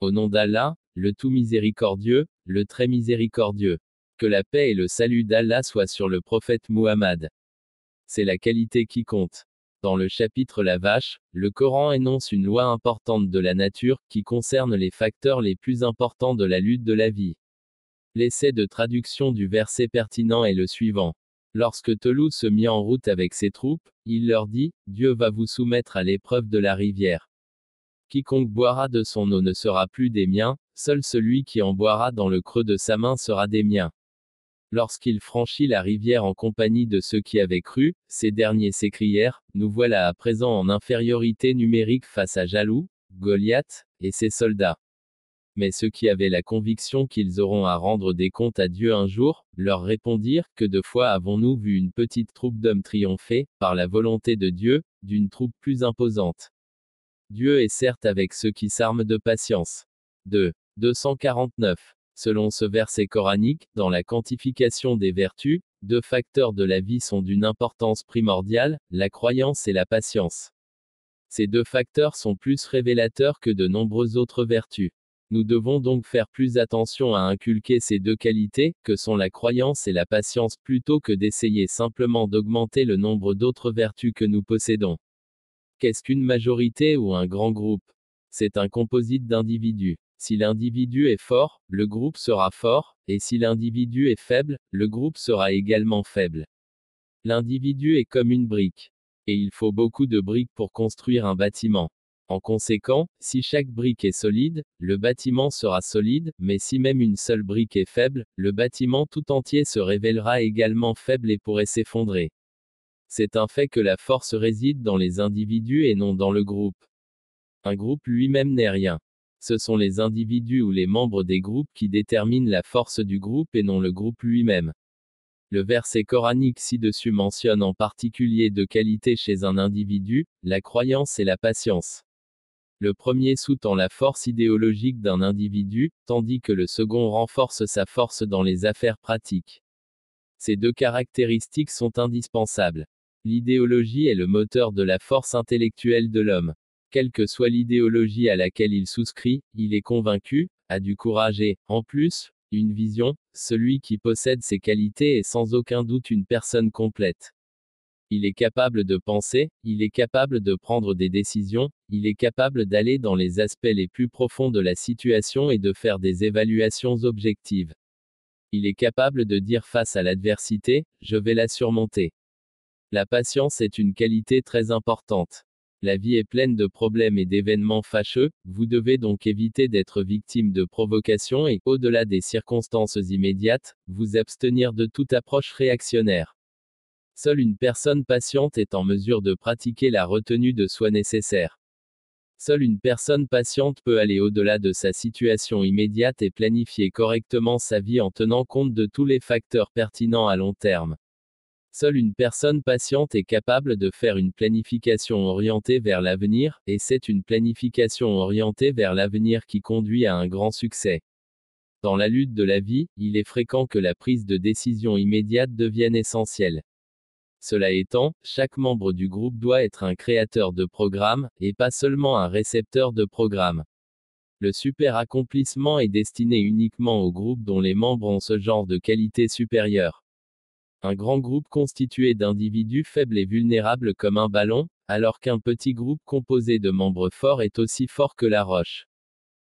Au nom d'Allah, le tout miséricordieux, le très miséricordieux. Que la paix et le salut d'Allah soient sur le prophète Muhammad. C'est la qualité qui compte. Dans le chapitre La vache, le Coran énonce une loi importante de la nature, qui concerne les facteurs les plus importants de la lutte de la vie. L'essai de traduction du verset pertinent est le suivant. Lorsque Telou se mit en route avec ses troupes, il leur dit, Dieu va vous soumettre à l'épreuve de la rivière. Quiconque boira de son eau ne sera plus des miens, seul celui qui en boira dans le creux de sa main sera des miens. Lorsqu'il franchit la rivière en compagnie de ceux qui avaient cru, ces derniers s'écrièrent, Nous voilà à présent en infériorité numérique face à Jaloux, Goliath, et ses soldats. Mais ceux qui avaient la conviction qu'ils auront à rendre des comptes à Dieu un jour, leur répondirent, Que de fois avons-nous vu une petite troupe d'hommes triompher, par la volonté de Dieu, d'une troupe plus imposante. Dieu est certes avec ceux qui s'arment de patience. 2. 249. Selon ce verset coranique, dans la quantification des vertus, deux facteurs de la vie sont d'une importance primordiale, la croyance et la patience. Ces deux facteurs sont plus révélateurs que de nombreuses autres vertus. Nous devons donc faire plus attention à inculquer ces deux qualités, que sont la croyance et la patience, plutôt que d'essayer simplement d'augmenter le nombre d'autres vertus que nous possédons. Qu'est-ce qu'une majorité ou un grand groupe? C'est un composite d'individus. Si l'individu est fort, le groupe sera fort, et si l'individu est faible, le groupe sera également faible. L'individu est comme une brique. Et il faut beaucoup de briques pour construire un bâtiment. En conséquent, si chaque brique est solide, le bâtiment sera solide, mais si même une seule brique est faible, le bâtiment tout entier se révélera également faible et pourrait s'effondrer. C'est un fait que la force réside dans les individus et non dans le groupe. Un groupe lui-même n'est rien. Ce sont les individus ou les membres des groupes qui déterminent la force du groupe et non le groupe lui-même. Le verset coranique ci-dessus mentionne en particulier deux qualités chez un individu, la croyance et la patience. Le premier sous-tend la force idéologique d'un individu, tandis que le second renforce sa force dans les affaires pratiques. Ces deux caractéristiques sont indispensables. L'idéologie est le moteur de la force intellectuelle de l'homme. Quelle que soit l'idéologie à laquelle il souscrit, il est convaincu, a du courage et, en plus, une vision, celui qui possède ces qualités est sans aucun doute une personne complète. Il est capable de penser, il est capable de prendre des décisions, il est capable d'aller dans les aspects les plus profonds de la situation et de faire des évaluations objectives. Il est capable de dire face à l'adversité, je vais la surmonter. La patience est une qualité très importante. La vie est pleine de problèmes et d'événements fâcheux, vous devez donc éviter d'être victime de provocations et, au-delà des circonstances immédiates, vous abstenir de toute approche réactionnaire. Seule une personne patiente est en mesure de pratiquer la retenue de soi nécessaire. Seule une personne patiente peut aller au-delà de sa situation immédiate et planifier correctement sa vie en tenant compte de tous les facteurs pertinents à long terme. Seule une personne patiente est capable de faire une planification orientée vers l'avenir, et c'est une planification orientée vers l'avenir qui conduit à un grand succès. Dans la lutte de la vie, il est fréquent que la prise de décision immédiate devienne essentielle. Cela étant, chaque membre du groupe doit être un créateur de programme, et pas seulement un récepteur de programme. Le super accomplissement est destiné uniquement aux groupes dont les membres ont ce genre de qualité supérieure. Un grand groupe constitué d'individus faibles et vulnérables comme un ballon, alors qu'un petit groupe composé de membres forts est aussi fort que la roche.